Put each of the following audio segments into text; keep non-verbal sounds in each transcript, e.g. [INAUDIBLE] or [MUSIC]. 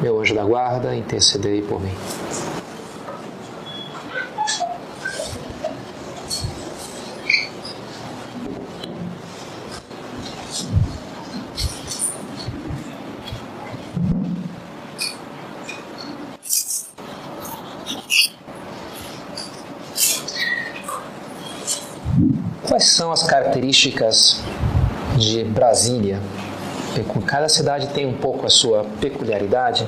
meu anjo da guarda, intercedei por mim. Quais são as características de Brasília? Cada cidade tem um pouco a sua peculiaridade.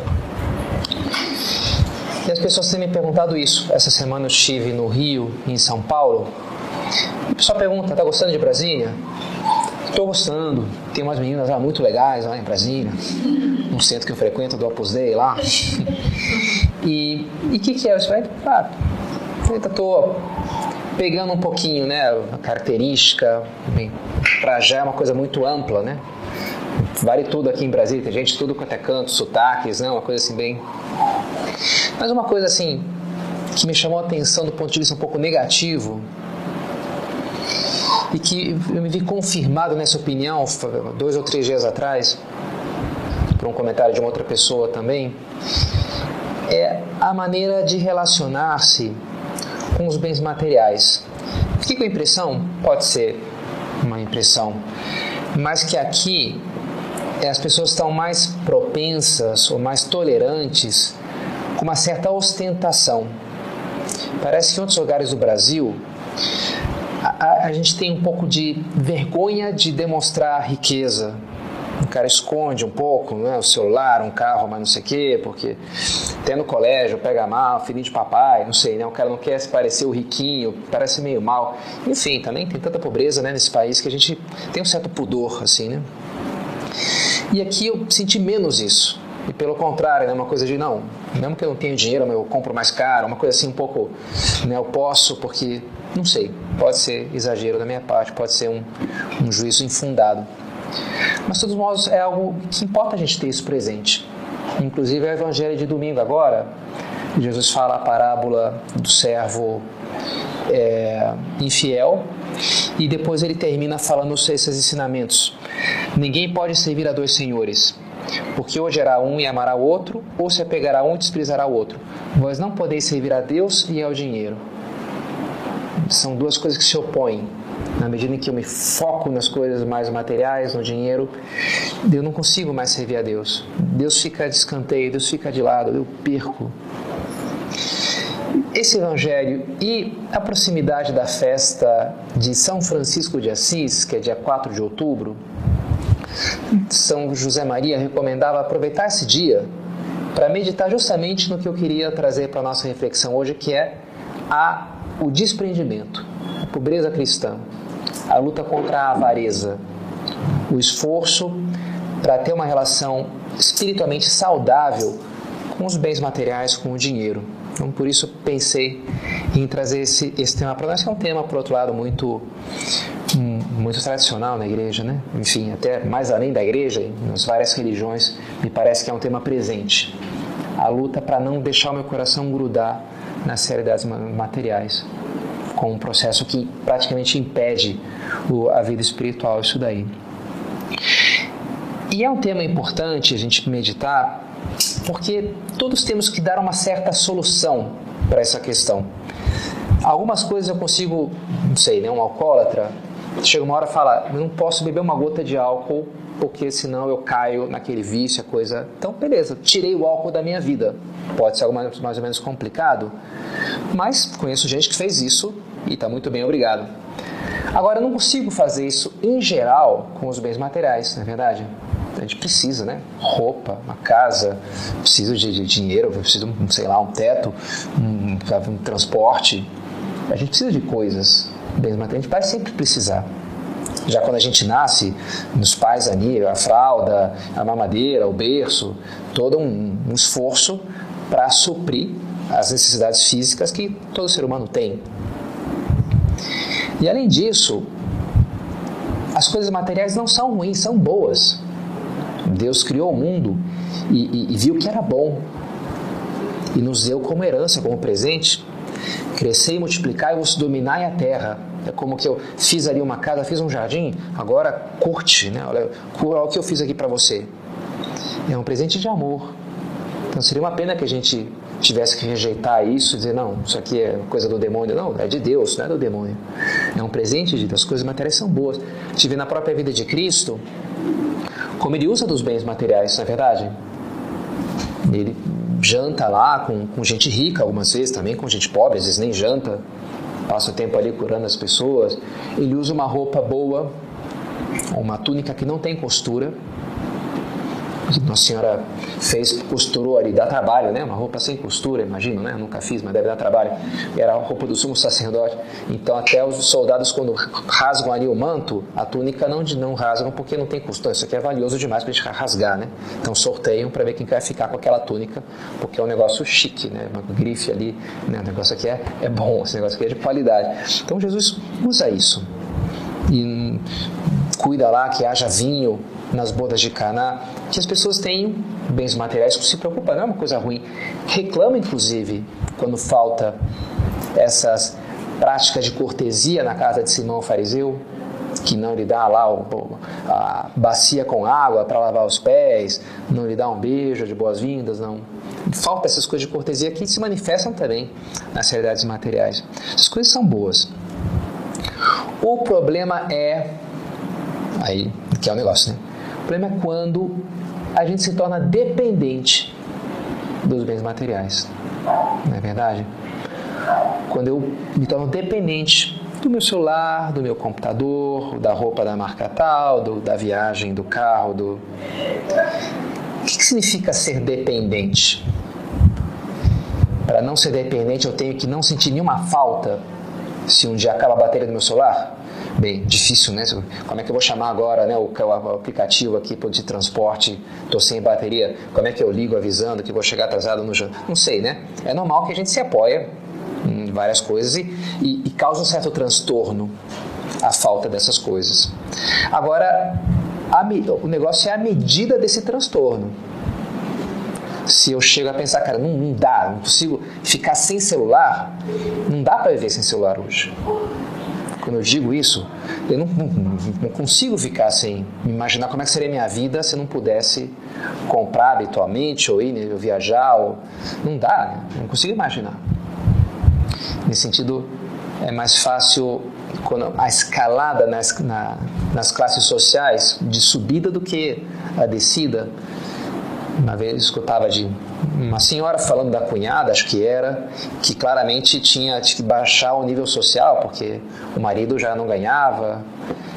E as pessoas têm me perguntado isso. Essa semana eu estive no Rio, em São Paulo. E o pessoal pergunta: tá gostando de Brasília? Estou gostando. Tem umas meninas lá muito legais lá em Brasília. Um centro que eu frequento do Opus Dei lá. E o que, que é? Você vai. Ah, estou pegando um pouquinho, né, a característica, para já é uma coisa muito ampla, né? Vale tudo aqui em Brasília, tem gente tudo quanto é canto, sotaques, né? Uma coisa assim bem. Mas uma coisa assim que me chamou a atenção do ponto de vista um pouco negativo e que eu me vi confirmado nessa opinião dois ou três dias atrás por um comentário de uma outra pessoa também é a maneira de relacionar-se com os bens materiais. Fiquei com a impressão, pode ser uma impressão, mas que aqui as pessoas estão mais propensas ou mais tolerantes com uma certa ostentação. Parece que em outros lugares do Brasil a, a, a gente tem um pouco de vergonha de demonstrar riqueza, o cara esconde um pouco, né, o celular, um carro, mas não sei o quê, porque até no colégio pega mal, filhinho de papai, não sei, né, o cara não quer se parecer o riquinho, parece meio mal. Enfim, também tem tanta pobreza né, nesse país que a gente tem um certo pudor, assim, né? E aqui eu senti menos isso. E pelo contrário, né, uma coisa de não, mesmo que eu não tenha dinheiro, eu compro mais caro, uma coisa assim um pouco, né, eu posso porque, não sei, pode ser exagero da minha parte, pode ser um, um juízo infundado. Mas, de todos modos, é algo que importa a gente ter isso presente. Inclusive, é o Evangelho de domingo agora, Jesus fala a parábola do servo é, infiel e depois ele termina falando esses ensinamentos. Ninguém pode servir a dois senhores, porque odiará um e amará o outro, ou se apegará um e desprezará o outro. Vós não podeis servir a Deus e ao dinheiro. São duas coisas que se opõem. Na medida em que eu me foco nas coisas mais materiais, no dinheiro, eu não consigo mais servir a Deus. Deus fica de escanteio, Deus fica de lado, eu perco. Esse evangelho e a proximidade da festa de São Francisco de Assis, que é dia 4 de outubro, São José Maria recomendava aproveitar esse dia para meditar justamente no que eu queria trazer para a nossa reflexão hoje, que é a, o desprendimento, a pobreza cristã a luta contra a avareza, o esforço para ter uma relação espiritualmente saudável com os bens materiais, com o dinheiro. Então, por isso, pensei em trazer esse, esse tema para nós, que é um tema, por outro lado, muito, hum, muito tradicional na igreja, né? Enfim, até mais além da igreja, nas várias religiões, me parece que é um tema presente. A luta para não deixar o meu coração grudar nas realidades materiais com um processo que praticamente impede a vida espiritual, isso daí. E é um tema importante a gente meditar, porque todos temos que dar uma certa solução para essa questão. Algumas coisas eu consigo, não sei, né, um alcoólatra, chega uma hora e fala, não posso beber uma gota de álcool porque senão eu caio naquele vício, a coisa. Então, beleza, tirei o álcool da minha vida. Pode ser algo mais, mais ou menos complicado, mas conheço gente que fez isso e está muito bem, obrigado. Agora, eu não consigo fazer isso em geral com os bens materiais, não é verdade? A gente precisa, né? Roupa, uma casa, precisa de, de dinheiro, precisa, sei lá, um teto, um, um transporte. A gente precisa de coisas, bens materiais, a gente vai sempre precisar. Já quando a gente nasce, nos pais ali, a fralda, a mamadeira, o berço, todo um, um esforço para suprir as necessidades físicas que todo ser humano tem. E além disso, as coisas materiais não são ruins, são boas. Deus criou o mundo e, e, e viu que era bom e nos deu como herança, como presente. Crescer e multiplicar e vos dominai a terra. É como que eu fiz ali uma casa, fiz um jardim, agora curte, né? Olha, olha o que eu fiz aqui para você. É um presente de amor. Então seria uma pena que a gente tivesse que rejeitar isso e dizer, não, isso aqui é coisa do demônio. Não, é de Deus, não é do demônio. É um presente de Deus. As coisas materiais são boas. Vê na própria vida de Cristo como ele usa dos bens materiais, não é verdade? Ele janta lá com, com gente rica, algumas vezes também com gente pobre, às vezes nem janta. Passa o tempo ali curando as pessoas. Ele usa uma roupa boa, uma túnica que não tem costura nossa Senhora fez, costurou ali, dá trabalho, né? Uma roupa sem costura, imagino, né? Nunca fiz, mas deve dar trabalho. Era a roupa do sumo sacerdote. Então, até os soldados, quando rasgam ali o manto, a túnica não, não rasgam porque não tem costura. Isso aqui é valioso demais para a gente rasgar, né? Então, sorteiam para ver quem vai ficar com aquela túnica, porque é um negócio chique, né? Uma grife ali, né? O negócio aqui é, é bom, esse negócio aqui é de qualidade. Então, Jesus usa isso. E cuida lá que haja vinho nas bodas de Caná, que as pessoas tenham bens materiais, se preocupa, não é uma coisa ruim. Reclama, inclusive, quando falta essas práticas de cortesia na casa de Simão fariseu, que não lhe dá lá a bacia com água para lavar os pés, não lhe dá um beijo de boas-vindas, não. Falta essas coisas de cortesia que se manifestam também nas realidades materiais. Essas coisas são boas. O problema é aí que é o negócio, né? Problema é quando a gente se torna dependente dos bens materiais. Não é verdade? Quando eu me torno dependente do meu celular, do meu computador, da roupa da marca tal, do, da viagem, do carro, do. O que, que significa ser dependente? Para não ser dependente, eu tenho que não sentir nenhuma falta se um dia acaba a bateria do meu celular? Bem difícil, né? Como é que eu vou chamar agora né, o, o aplicativo aqui de transporte, estou sem bateria, como é que eu ligo avisando que vou chegar atrasado no jantar? Não sei, né? É normal que a gente se apoia em várias coisas e, e, e causa um certo transtorno a falta dessas coisas. Agora, a, o negócio é a medida desse transtorno. Se eu chego a pensar, cara, não, não dá, não consigo ficar sem celular, não dá para viver sem celular hoje. Quando eu digo isso, eu não, não, consigo ficar sem imaginar como é que seria a minha vida se eu não pudesse comprar habitualmente, ou ir né, ou viajar. Ou... Não dá, né? não consigo imaginar. Nesse sentido, é mais fácil quando a escalada nas, na, nas classes sociais de subida do que a descida. Uma vez escutava de uma senhora falando da cunhada, acho que era, que claramente tinha que baixar o nível social, porque o marido já não ganhava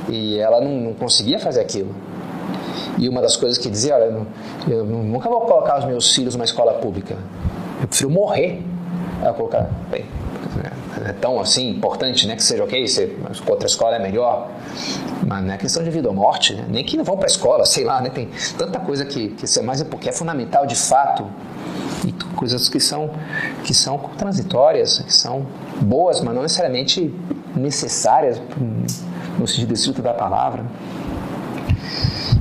e ela não, não conseguia fazer aquilo. E uma das coisas que dizia, olha, eu, eu nunca vou colocar os meus filhos numa escola pública, eu prefiro morrer a colocar. Bem, é tão assim importante, né, que seja ok, se outra escola é melhor, mas não é questão de vida ou morte, né? nem que não vão para a escola, sei lá, né? tem tanta coisa que, que é mais porque é fundamental de fato e coisas que são que são transitórias, que são boas, mas não necessariamente necessárias no sentido estrito da palavra.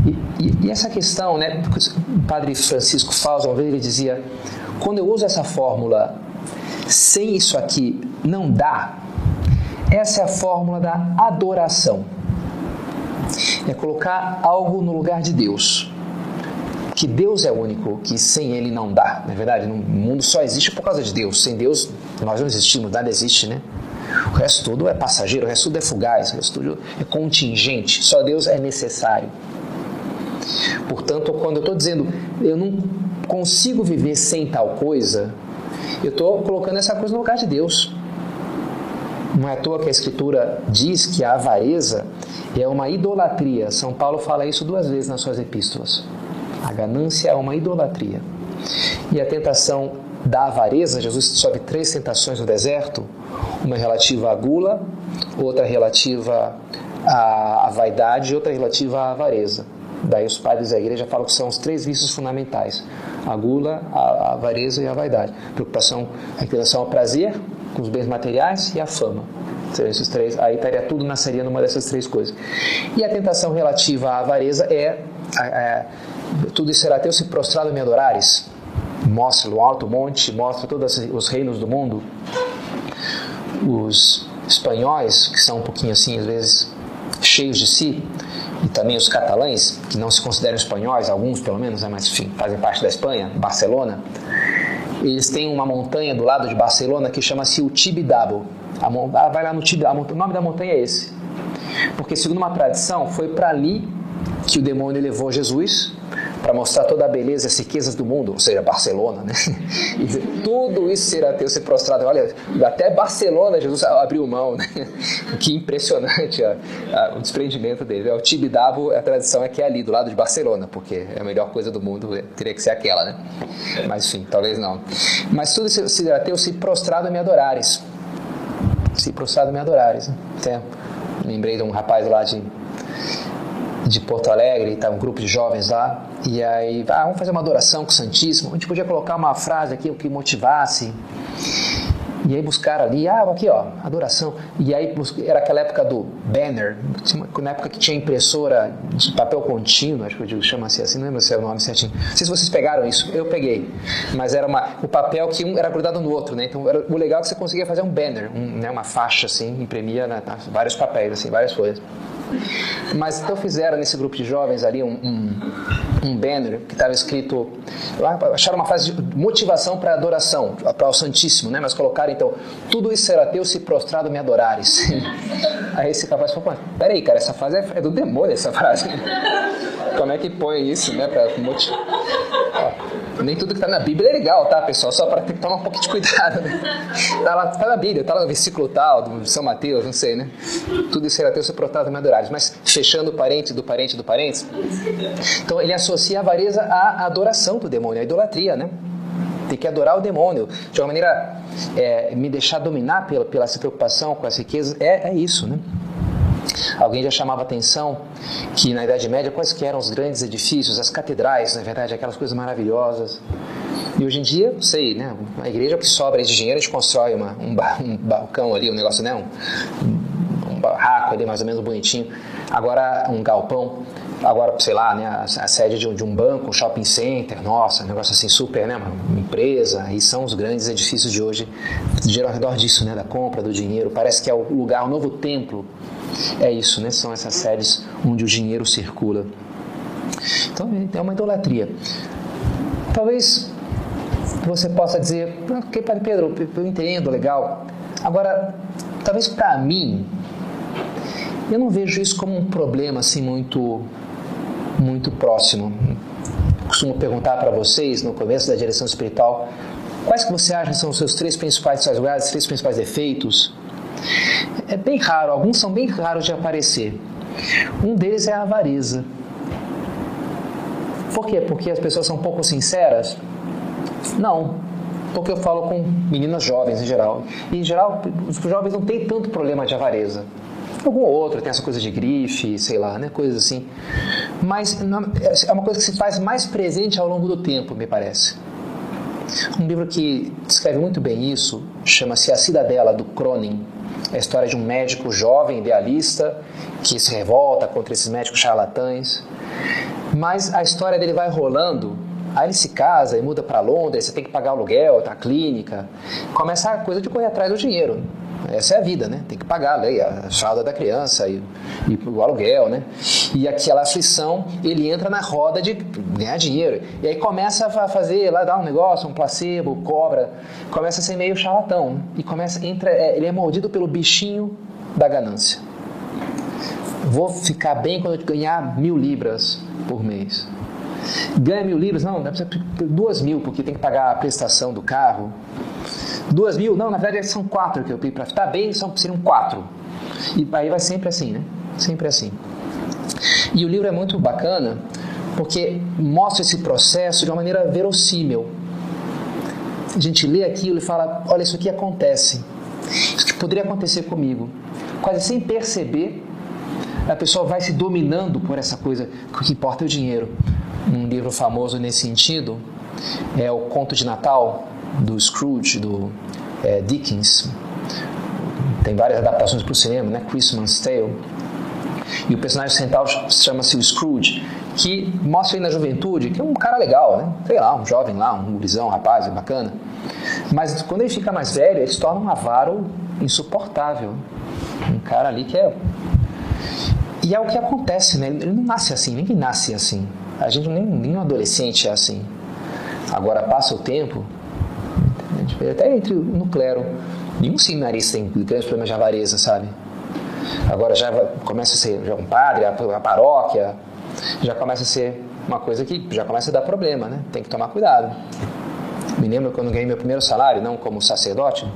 E, e, e, essa questão, né, o padre Francisco Fausto, uma vez ele dizia, quando eu uso essa fórmula, sem isso aqui não dá, essa é a fórmula da adoração. É colocar algo no lugar de Deus que Deus é único, que sem Ele não dá. Na verdade, o mundo só existe por causa de Deus. Sem Deus, nós não existimos, nada existe, né? O resto tudo é passageiro, o resto tudo é fugaz, o resto tudo é contingente. Só Deus é necessário. Portanto, quando eu estou dizendo eu não consigo viver sem tal coisa, eu estou colocando essa coisa no lugar de Deus. Não é à toa que a Escritura diz que a avareza é uma idolatria. São Paulo fala isso duas vezes nas suas epístolas. A ganância é uma idolatria. E a tentação da avareza, Jesus sobe três tentações no deserto, uma relativa à gula, outra relativa à, vaidade e outra relativa à avareza. Daí os padres da igreja falam que são os três vícios fundamentais: a gula, a, avareza e a vaidade. Preocupação, a inclinação ao prazer, com os bens materiais e a fama. Seriam esses três, aí estaria tudo nasceria numa dessas três coisas. E a tentação relativa à avareza é, é, é tudo isso será teu se prostrado me adorares. Mostra o alto monte, mostra todos os reinos do mundo. Os espanhóis, que são um pouquinho assim, às vezes, cheios de si, e também os catalães, que não se consideram espanhóis, alguns pelo menos, né, mas enfim, fazem parte da Espanha, Barcelona, eles têm uma montanha do lado de Barcelona que chama-se o Tibidabo. Ah, vai lá no Tibidabo, o nome da montanha é esse. Porque, segundo uma tradição, foi para ali que o demônio levou Jesus para mostrar toda a beleza e as riquezas do mundo, ou seja, Barcelona, né? [LAUGHS] E dizer, tudo isso será teu ser prostrado. Olha, até Barcelona Jesus abriu mão, né? [LAUGHS] Que impressionante a, a, o desprendimento dele. O Tibidabo, a tradição é que é ali, do lado de Barcelona, porque é a melhor coisa do mundo, é, teria que ser aquela, né? Mas enfim, talvez não. Mas tudo isso será teu se prostrado me adorares. Se prostrado me adorares. Né? Até lembrei de um rapaz lá de de Porto Alegre, tá um grupo de jovens lá, e aí, ah, vamos fazer uma adoração com o Santíssimo. A gente podia colocar uma frase aqui que motivasse. E aí buscaram ali, ah, aqui ó, adoração. E aí era aquela época do banner, na época que tinha impressora de papel contínuo, acho que chama-se assim, não lembro se é o nome certinho. Não sei se vocês pegaram isso, eu peguei. Mas era uma, o papel que um era grudado no outro, né? Então era, o legal é que você conseguia fazer um banner, um, né, uma faixa assim, imprimia né, vários papéis, assim, várias folhas. Mas então fizeram nesse grupo de jovens ali um, um, um banner que estava escrito, acharam uma frase de motivação para adoração, para o Santíssimo, né? Mas colocaram então, tudo isso será teu se prostrado me adorares. [LAUGHS] Aí esse rapaz falou, peraí cara, essa frase é, é do demônio essa frase. [LAUGHS] Como é que põe isso, né? Para motivar. Nem tudo que está na Bíblia é legal, tá, pessoal? Só para ter que tomar um pouco de cuidado. Né? Tá, lá, tá na Bíblia, tá lá no versículo tal, do São Mateus, não sei, né? Tudo isso será teu se prostrado me adorares. Mas fechando o parente do parente do parente. Então ele associa a avareza à adoração do demônio, à idolatria, né? Tem que adorar o demônio. De uma maneira, é, me deixar dominar pela, pela essa preocupação com as riquezas, é, é isso, né? Alguém já chamava atenção que na Idade Média quais que eram os grandes edifícios, as catedrais, na verdade, aquelas coisas maravilhosas. E hoje em dia, sei, né, a igreja que sobra de dinheiro, a gente constrói uma, um, um balcão ali, um negócio, né, um, um barraco ali mais ou menos bonitinho. Agora um galpão, agora, sei lá, né, a, a sede de um, de um, banco, um shopping center, nossa, um negócio assim super, né, uma empresa, e são os grandes edifícios de hoje, gira ao redor disso, né, da compra, do dinheiro, parece que é o lugar, o novo templo, é isso, né, são essas sedes onde o dinheiro circula. Então é uma idolatria. Talvez você possa dizer, ok, Padre Pedro, eu entendo, legal. Agora, talvez para mim, eu não vejo isso como um problema assim muito, muito próximo. costumo perguntar para vocês no começo da direção espiritual quais que você acha são os seus três principais os três principais defeitos. É bem raro, alguns são bem raros de aparecer. Um deles é a avareza. Por quê? Porque as pessoas são pouco sinceras? Não, porque eu falo com meninas jovens em geral. E em geral, os jovens não têm tanto problema de avareza. Algum outro tem essa coisa de grife, sei lá, né? Coisas assim. Mas é uma coisa que se faz mais presente ao longo do tempo, me parece. Um livro que descreve muito bem isso chama-se A Cidadela, do Cronin. A história de um médico jovem, idealista, que se revolta contra esses médicos charlatães. Mas a história dele vai rolando Aí ele se casa e muda para Londres, você tem que pagar aluguel, tá, clínica. Começa a coisa de correr atrás do dinheiro. Essa é a vida, né? Tem que pagar a, a fralda da criança e, e, o aluguel, né? E aquela aflição, ele entra na roda de ganhar dinheiro. E aí começa a fazer, lá dar um negócio, um placebo, cobra. Começa a ser meio charlatão. E começa, entra, é, ele é mordido pelo bichinho da ganância. Vou ficar bem quando eu ganhar mil libras por mês. Ganha mil libras? Não, ser duas mil, porque tem que pagar a prestação do carro. Duas mil? Não, na verdade são quatro que eu tenho para ficar bem, são, seriam quatro. E aí vai sempre assim, né? Sempre assim. E o livro é muito bacana porque mostra esse processo de uma maneira verossímil. A gente lê aquilo e fala: olha, isso aqui acontece. Isso que poderia acontecer comigo. Quase sem perceber, A pessoa vai se dominando por essa coisa, o que importa é o dinheiro. Um livro famoso nesse sentido é o Conto de Natal do Scrooge, do é, Dickens. Tem várias adaptações para o cinema, né? Christmas Tale. E o personagem central chama-se o Scrooge, que mostra aí na juventude que é um cara legal, né? Sei lá, um jovem lá, um gurizão, um rapaz, bacana. Mas quando ele fica mais velho, ele se torna um avaro insuportável. Um cara ali que é. E é o que acontece, né? Ele não nasce assim, ninguém nasce assim. A gente nem, nem um adolescente é assim. Agora passa o tempo, até entre no clero, nenhum seminarista tem grandes problemas de avareza, sabe? Agora já começa a ser já um padre, a, a paróquia, já começa a ser uma coisa que já começa a dar problema, né? Tem que tomar cuidado. Me lembro quando ganhei meu primeiro salário, não como sacerdote,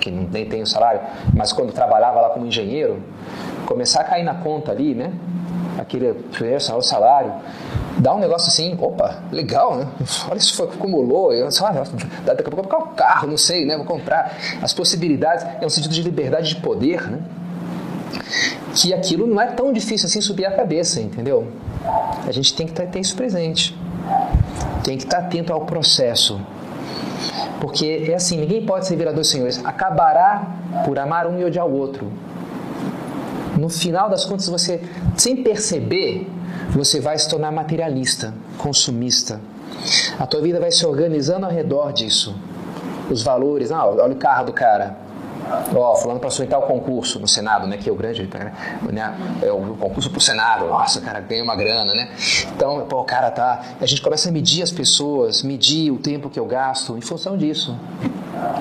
que nem tenho salário, mas quando trabalhava lá como engenheiro, começar a cair na conta ali, né? Aquele primeiro salário, dá um negócio assim, opa, legal, né? Olha isso foi acumulou, eu, só, daqui a pouco vou comprar um carro, não sei, né? Vou comprar. As possibilidades, é um sentido de liberdade de poder, né? Que aquilo não é tão difícil assim subir a cabeça, entendeu? A gente tem que ter isso presente. Tem que estar atento ao processo. Porque é assim, ninguém pode servir a dois senhores. Acabará por amar um e odiar o outro. No final das contas, você, sem perceber, você vai se tornar materialista, consumista. A tua vida vai se organizando ao redor disso. Os valores, ah, olha o carro do cara. Ó, oh, fulano passou em tal concurso no Senado, né? Que é o grande, né? É o concurso pro Senado. Nossa, cara, ganha uma grana, né? Então, pô, o cara tá... A gente começa a medir as pessoas, medir o tempo que eu gasto em função disso.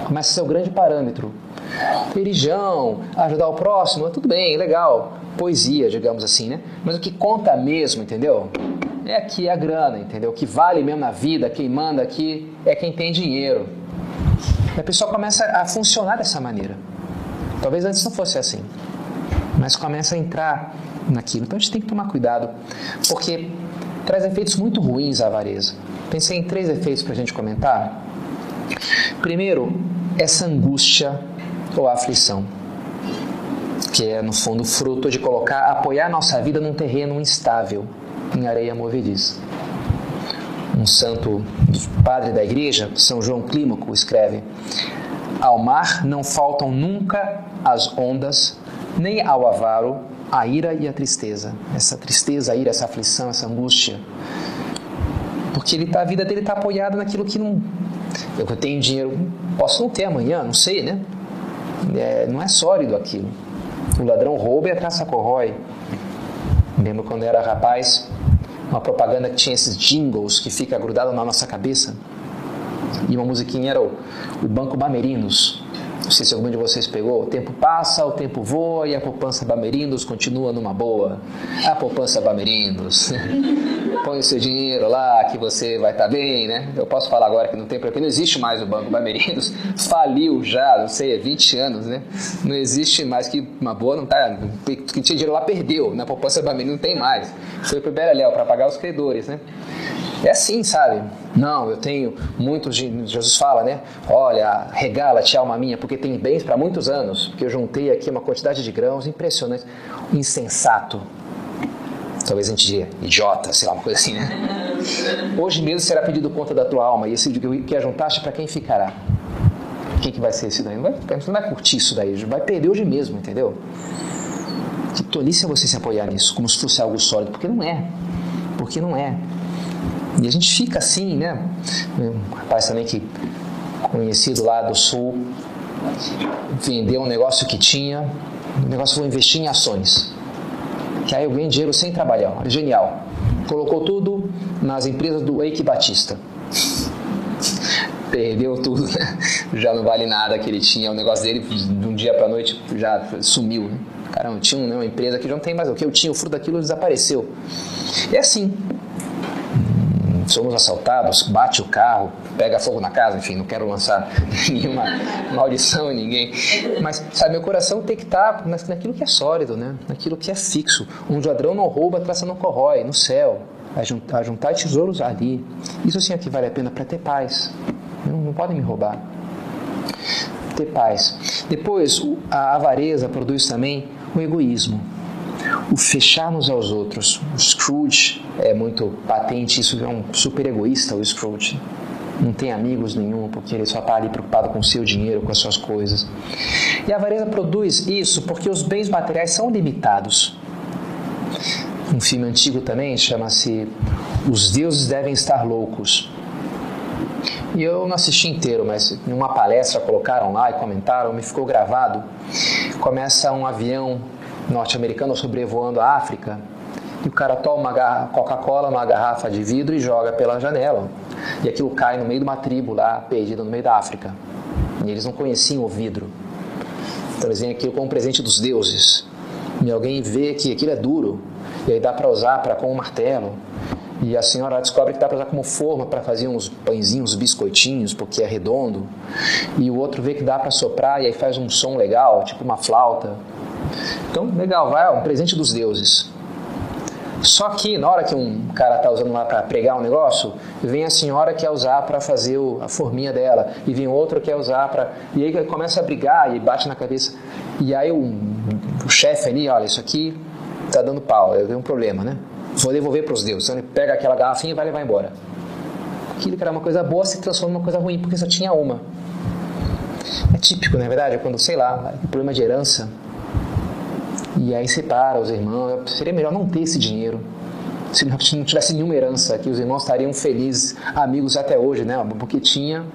Começa a ser o grande parâmetro. Religião, ajudar o próximo, tudo bem, legal. Poesia, digamos assim, né? Mas o que conta mesmo, entendeu? É aqui a grana, entendeu? O que vale mesmo na vida, quem manda aqui é quem tem dinheiro. E a pessoa começa a funcionar dessa maneira. Talvez antes não fosse assim, mas começa a entrar naquilo. Então a gente tem que tomar cuidado, porque traz efeitos muito ruins a avareza. Pensei em três efeitos para a gente comentar. Primeiro, essa angústia ou aflição, que é no fundo fruto de colocar, apoiar nossa vida num terreno instável, em areia movediça um santo padre da igreja, São João Clímaco, escreve: Ao mar não faltam nunca as ondas, nem ao avaro a ira e a tristeza. Essa tristeza, a ira, essa aflição, essa angústia. Porque ele tá, a vida dele está apoiada naquilo que não. Eu tenho dinheiro, posso não ter amanhã, não sei, né? É, não é sólido aquilo. O ladrão rouba e a traça corrói. Lembro quando era rapaz, uma propaganda que tinha esses jingles que fica grudado na nossa cabeça. E uma musiquinha era o, o Banco Bamerinos. Não sei se algum de vocês pegou. O tempo passa, o tempo voa e a poupança Bamerindos continua numa boa. A poupança Bamerindos. [LAUGHS] Põe o seu dinheiro lá que você vai estar tá bem, né? Eu posso falar agora que não tem porque não existe mais o Banco Bamerindos. [LAUGHS] Faliu já, não sei, é 20 anos, né? Não existe mais que uma boa não tá. Quem tinha dinheiro lá perdeu. Na poupança Bamerindos não tem mais. Foi pro Beleléu para pagar os credores, né? É assim, sabe? Não, eu tenho muitos. Jesus fala, né? Olha, regala-te, alma minha, porque tem bens para muitos anos. Porque eu juntei aqui uma quantidade de grãos impressionante. Insensato. Talvez a gente diga idiota, sei lá, uma coisa assim, né? Hoje mesmo será pedido conta da tua alma, e esse que ajuntaste, para quem ficará? Quem que vai ser esse daí? Não vai, não vai curtir isso daí, vai perder hoje mesmo, entendeu? Que tolice é você se apoiar nisso, como se fosse algo sólido, porque não é. Porque não é. E a gente fica assim, né? Um rapaz também que conhecido lá do sul vendeu um negócio que tinha, o negócio foi investir em ações. Que aí eu ganhei dinheiro sem trabalhar, genial. Colocou tudo nas empresas do Eike Batista. Perdeu tudo, né? já não vale nada que ele tinha. O negócio dele, de um dia para noite, já sumiu. Né? Caramba, tinha uma empresa que já não tem mais o que eu tinha, o fruto daquilo desapareceu. É assim, somos assaltados, bate o carro, pega fogo na casa, enfim, não quero lançar [LAUGHS] nenhuma maldição em ninguém. Mas, sabe, meu coração tem que estar naquilo que é sólido, né? naquilo que é fixo. Um ladrão não rouba, a traça não corrói, no céu. A juntar tesouros ali. Isso sim é que vale a pena para ter paz. Não, não podem me roubar. Ter paz. Depois, a avareza produz também o egoísmo. O fecharmos aos outros. O Scrooge é muito patente, isso é um super egoísta, o Scrooge. Não tem amigos nenhum, porque ele só está ali preocupado com o seu dinheiro, com as suas coisas. E a avareza produz isso porque os bens materiais são limitados. Um filme antigo também chama-se Os Deuses Devem Estar Loucos. E eu não assisti inteiro, mas em uma palestra colocaram lá e comentaram, me ficou gravado. Começa um avião norte-americano sobrevoando a África e o cara toma uma Coca-Cola numa garrafa de vidro e joga pela janela. E aquilo cai no meio de uma tribo lá, perdida no meio da África. E eles não conheciam o vidro. Então eles veem aquilo como um presente dos deuses. E alguém vê que aquilo é duro, e aí dá para usar para com um martelo. E a senhora descobre que dá para usar como forma para fazer uns pãezinhos, biscoitinhos, porque é redondo. E o outro vê que dá para soprar e aí faz um som legal, tipo uma flauta. Então, legal, vai, é um presente dos deuses. Só que na hora que um cara está usando lá para pregar um negócio, vem a senhora que quer usar para fazer a forminha dela, e vem outro que quer usar para. E aí começa a brigar e bate na cabeça. E aí o, o chefe ali, olha, isso aqui está dando pau, eu tenho um problema, né? Vou devolver para os deuses. Então ele pega aquela garrafinha e vai levar embora. Aquilo que era uma coisa boa se transforma em uma coisa ruim, porque só tinha uma. É típico, na é verdade, quando, sei lá, problema de herança e aí separa os irmãos. Seria melhor não ter esse dinheiro. Se não tivesse nenhuma herança aqui, os irmãos estariam felizes, amigos até hoje, né? Porque tinha,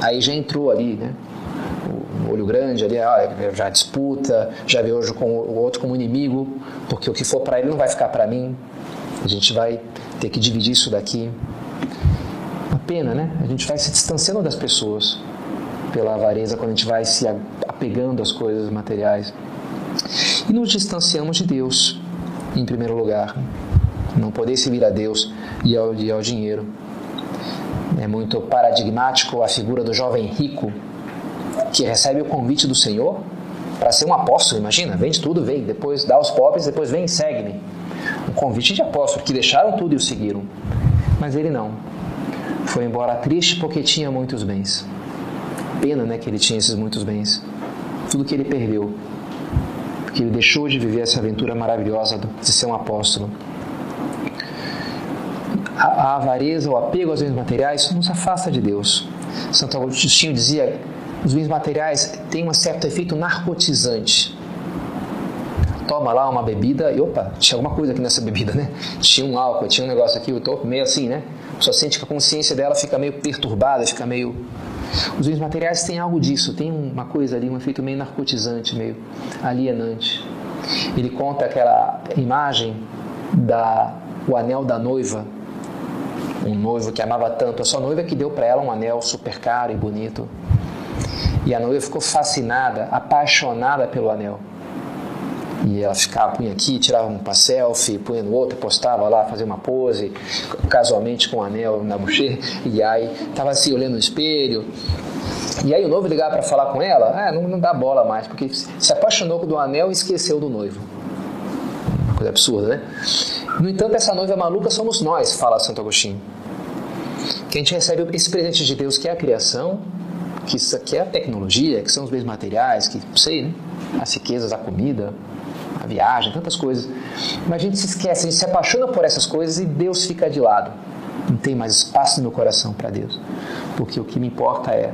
aí já entrou ali, né? O olho grande ali, já disputa, já vê hoje com o outro como inimigo, porque o que for para ele não vai ficar para mim. A gente vai ter que dividir isso daqui. Uma pena, né? A gente vai se distanciando das pessoas pela avareza quando a gente vai se apegando às coisas materiais. E nos distanciamos de Deus, em primeiro lugar. Não poder servir a Deus e ao, e ao dinheiro. É muito paradigmático a figura do jovem rico que recebe o convite do Senhor para ser um apóstolo, imagina, vende tudo, vem, depois dá aos pobres, depois vem e segue-me. Um convite de apóstolo, que deixaram tudo e o seguiram. Mas ele não. Foi embora triste porque tinha muitos bens. Pena, né, que ele tinha esses muitos bens. Tudo que ele perdeu que ele deixou de viver essa aventura maravilhosa de ser um apóstolo. A, a avareza, o apego aos bens materiais nos afasta de Deus. Santo Agostinho dizia: os bens materiais têm um certo efeito narcotizante. Toma lá uma bebida e opa, tinha alguma coisa aqui nessa bebida, né? Tinha um álcool, tinha um negócio aqui, eu tô meio assim, né? Só sente que a consciência dela fica meio perturbada, fica meio os bens materiais têm algo disso, tem uma coisa ali, um efeito meio narcotizante, meio alienante. Ele conta aquela imagem da o anel da noiva, um noivo que amava tanto a sua noiva que deu para ela um anel super caro e bonito. E a noiva ficou fascinada, apaixonada pelo anel. E ela ficava, punha aqui, tirava um selfie, punha no outro, postava lá, fazia uma pose, casualmente com um anel na bochecha, e aí estava assim olhando no espelho. E aí o noivo ligava para falar com ela, ah, não, não dá bola mais, porque se apaixonou do anel e esqueceu do noivo. Uma coisa absurda, né? No entanto, essa noiva maluca somos nós, fala Santo Agostinho. Que a gente recebe esse presente de Deus, que é a criação, que, que é a tecnologia, que são os bens materiais, que, sei, né? As riquezas, a comida, a viagem, tantas coisas. Mas a gente se esquece, a gente se apaixona por essas coisas e Deus fica de lado. Não tem mais espaço no meu coração para Deus. Porque o que me importa é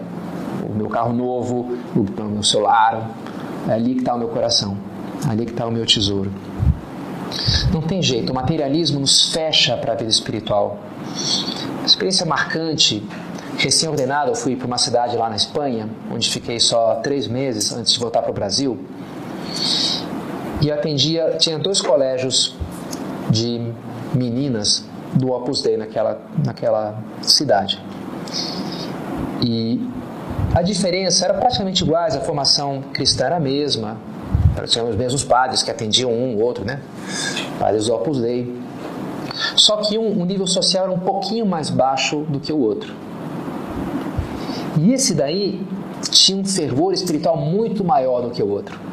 o meu carro novo, o meu celular. É ali que está o meu coração. É ali que está o meu tesouro. Não tem jeito, o materialismo nos fecha para a vida espiritual. Experiência marcante, recém-ordenado, eu fui para uma cidade lá na Espanha, onde fiquei só três meses antes de voltar para o Brasil e atendia, tinha dois colégios de meninas do Opus Dei naquela, naquela cidade. E a diferença era praticamente iguais, a formação cristã era a mesma, tinha os mesmos padres que atendiam um, ou outro, né? Padres do Opus Dei. Só que um, um nível social era um pouquinho mais baixo do que o outro. E esse daí tinha um fervor espiritual muito maior do que o outro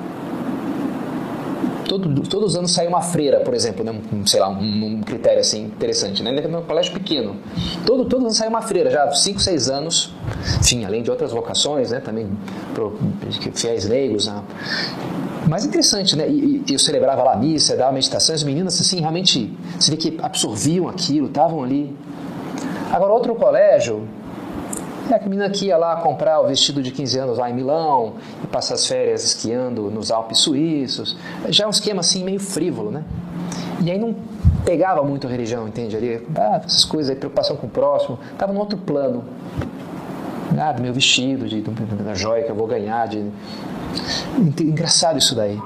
todo, todos os anos sai uma freira, por exemplo, né? um, sei lá, um, um critério assim interessante, né? É um colégio pequeno. Todo, todos os anos sai uma freira, já há 5, 6 anos, enfim, além de outras vocações, né? Também pro, fiéis leigos. Né? Mas interessante, né? E, e eu celebrava lá a missa, dava meditação, as meninas assim, realmente, você vê que absorviam aquilo, estavam ali. Agora, outro colégio, é a menina que ia lá comprar o vestido de 15 anos lá em Milão e passar as férias esquiando nos Alpes suíços. Já é um esquema assim meio frívolo, né? E aí não pegava muito a religião, entende? Ali, ah, essas coisas aí, preocupação com o próximo, estava no outro plano. Ah, do meu vestido, de, da joia que eu vou ganhar. De... Engraçado isso daí.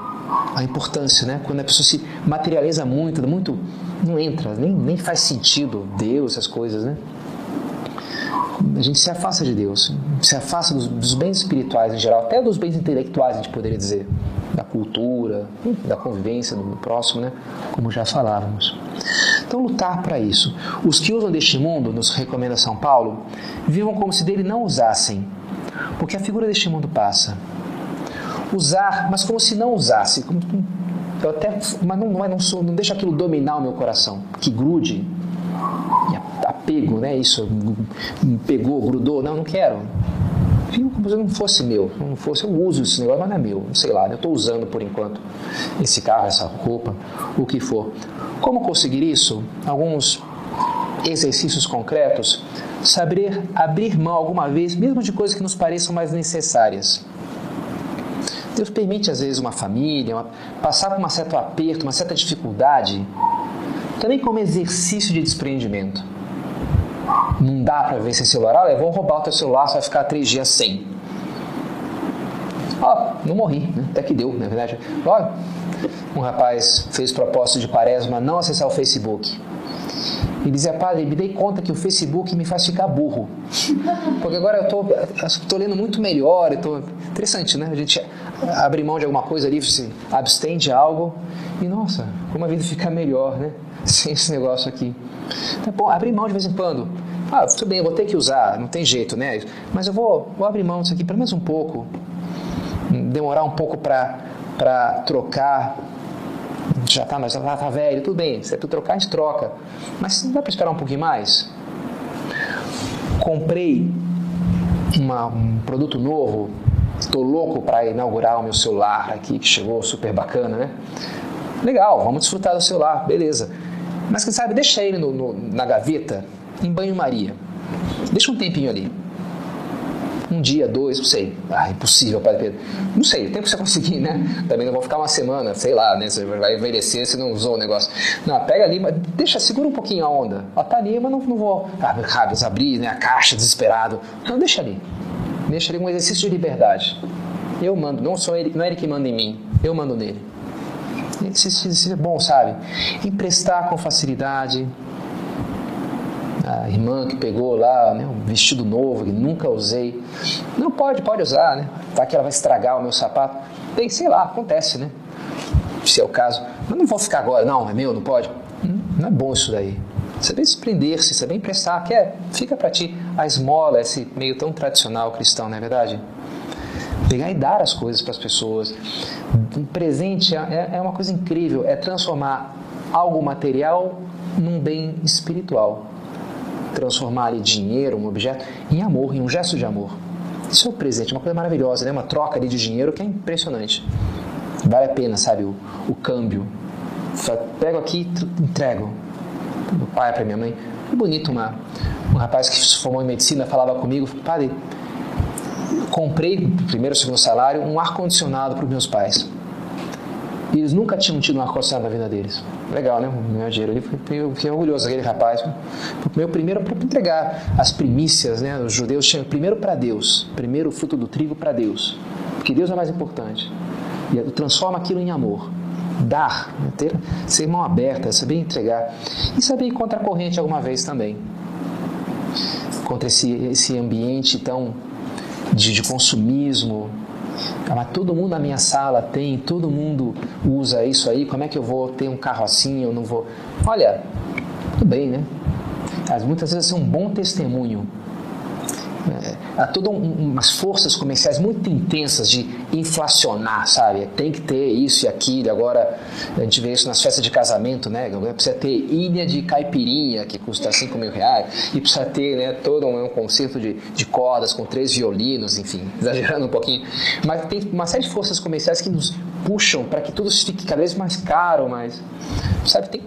A importância, né? Quando a pessoa se materializa muito, muito não entra, nem, nem faz sentido Deus, essas coisas, né? A gente se afasta de Deus, se afasta dos, dos bens espirituais em geral, até dos bens intelectuais, a gente poderia dizer, da cultura, da convivência do próximo, né? Como já falávamos. Então, lutar para isso. Os que usam deste mundo, nos recomenda São Paulo, vivam como se dele não usassem, porque a figura deste mundo passa. Usar, mas como se não usasse. Como, eu até, mas não, não, não, não deixa aquilo dominar o meu coração, que grude, apego, né? Isso, pegou, grudou, não, não quero. Viu como se não fosse meu, não fosse, eu uso esse negócio, mas não é meu, não sei lá, eu estou usando por enquanto esse carro, essa roupa, o que for. Como conseguir isso? Alguns exercícios concretos. Saber abrir mão alguma vez, mesmo de coisas que nos pareçam mais necessárias. Deus permite às vezes uma família, uma, passar por um certo aperto, uma certa dificuldade, também como exercício de desprendimento. Não dá para ver sem celular, olha, vou roubar o teu celular, você vai ficar três dias sem. Ó, não morri, né? até que deu, na verdade. Olha, um rapaz fez propósito de quaresma não acessar o Facebook. E dizia, padre, me dei conta que o Facebook me faz ficar burro. [LAUGHS] Porque agora eu estou lendo muito melhor. Eu tô... Interessante, né? A gente abre mão de alguma coisa ali, se abstém de algo. E nossa, como a vida fica melhor, né? [LAUGHS] Sem esse negócio aqui. Então, bom, abrir mão de vez em quando. Ah, tudo bem, eu vou ter que usar, não tem jeito, né? Mas eu vou, vou abrir mão disso aqui pelo menos um pouco. Demorar um pouco para trocar já tá, mas já tá, tá velho, tudo bem, se é tu trocar, a gente troca. Mas não dá para esperar um pouquinho mais? Comprei uma, um produto novo, estou louco para inaugurar o meu celular aqui, que chegou super bacana, né? Legal, vamos desfrutar do celular, beleza. Mas quem sabe, deixa ele no, no, na gaveta, em banho-maria. Deixa um tempinho ali um dia, dois, não sei. Ah, impossível, Padre Pedro. Não sei, o tempo que você [LAUGHS] conseguir, né? Também não vou ficar uma semana, sei lá, né? Você vai envelhecer se não usou o negócio. Não, pega ali, mas deixa, segura um pouquinho a onda. Ó, tá ali, mas não, não vou ah, abrir né, a caixa desesperado. Não, deixa ali. Deixa ali um exercício de liberdade. Eu mando, não sou ele, não é ele que manda em mim, eu mando nele. Isso é bom, sabe? Emprestar com facilidade, irmã que pegou lá né, um vestido novo que nunca usei. Não pode, pode usar, né? Vai que ela vai estragar o meu sapato. Bem, sei lá, acontece, né? Se é o caso. Mas não vou ficar agora, não, é meu, não pode. Hum, não é bom isso daí. Saber desprender-se, saber emprestar, quer, fica para ti. A esmola, esse meio tão tradicional cristão, não é verdade? Pegar e dar as coisas para as pessoas. Um presente é, é uma coisa incrível, é transformar algo material num bem espiritual transformar ali dinheiro, um objeto, em amor, em um gesto de amor. Isso é um presente, uma coisa maravilhosa, né? uma troca ali de dinheiro que é impressionante. Vale a pena, sabe, o, o câmbio. Pego aqui e entrego. Meu pai para minha mãe. Que bonito, uma, um rapaz que se formou em medicina falava comigo, padre, comprei, primeiro segundo salário, um ar-condicionado para os meus pais. E eles nunca tinham tido um ar-condicionado na vida deles. Legal, né? Meu dinheiro. Eu fiquei orgulhoso daquele rapaz. Meu primeiro para entregar as primícias, né? Os judeus tinham primeiro para Deus, primeiro o fruto do trigo para Deus, porque Deus é mais importante. E transforma aquilo em amor. Dar, né? ter, ser mão aberta, saber entregar. E saber ir contra a corrente alguma vez também. Contra esse, esse ambiente tão de, de consumismo, mas todo mundo na minha sala tem, todo mundo usa isso aí, como é que eu vou ter um carro assim, eu não vou... Olha, tudo bem, né? Mas muitas vezes é um bom testemunho. É, há todas um, umas forças comerciais muito intensas de inflacionar, sabe? Tem que ter isso e aquilo. Agora a gente vê isso nas festas de casamento, né? Precisa ter ilha de caipirinha que custa 5 mil reais e precisa ter né, todo um, um concerto de, de cordas com três violinos, enfim, [LAUGHS] exagerando um pouquinho. Mas tem uma série de forças comerciais que nos puxam para que tudo fique cada vez mais caro, mas sabe, tem que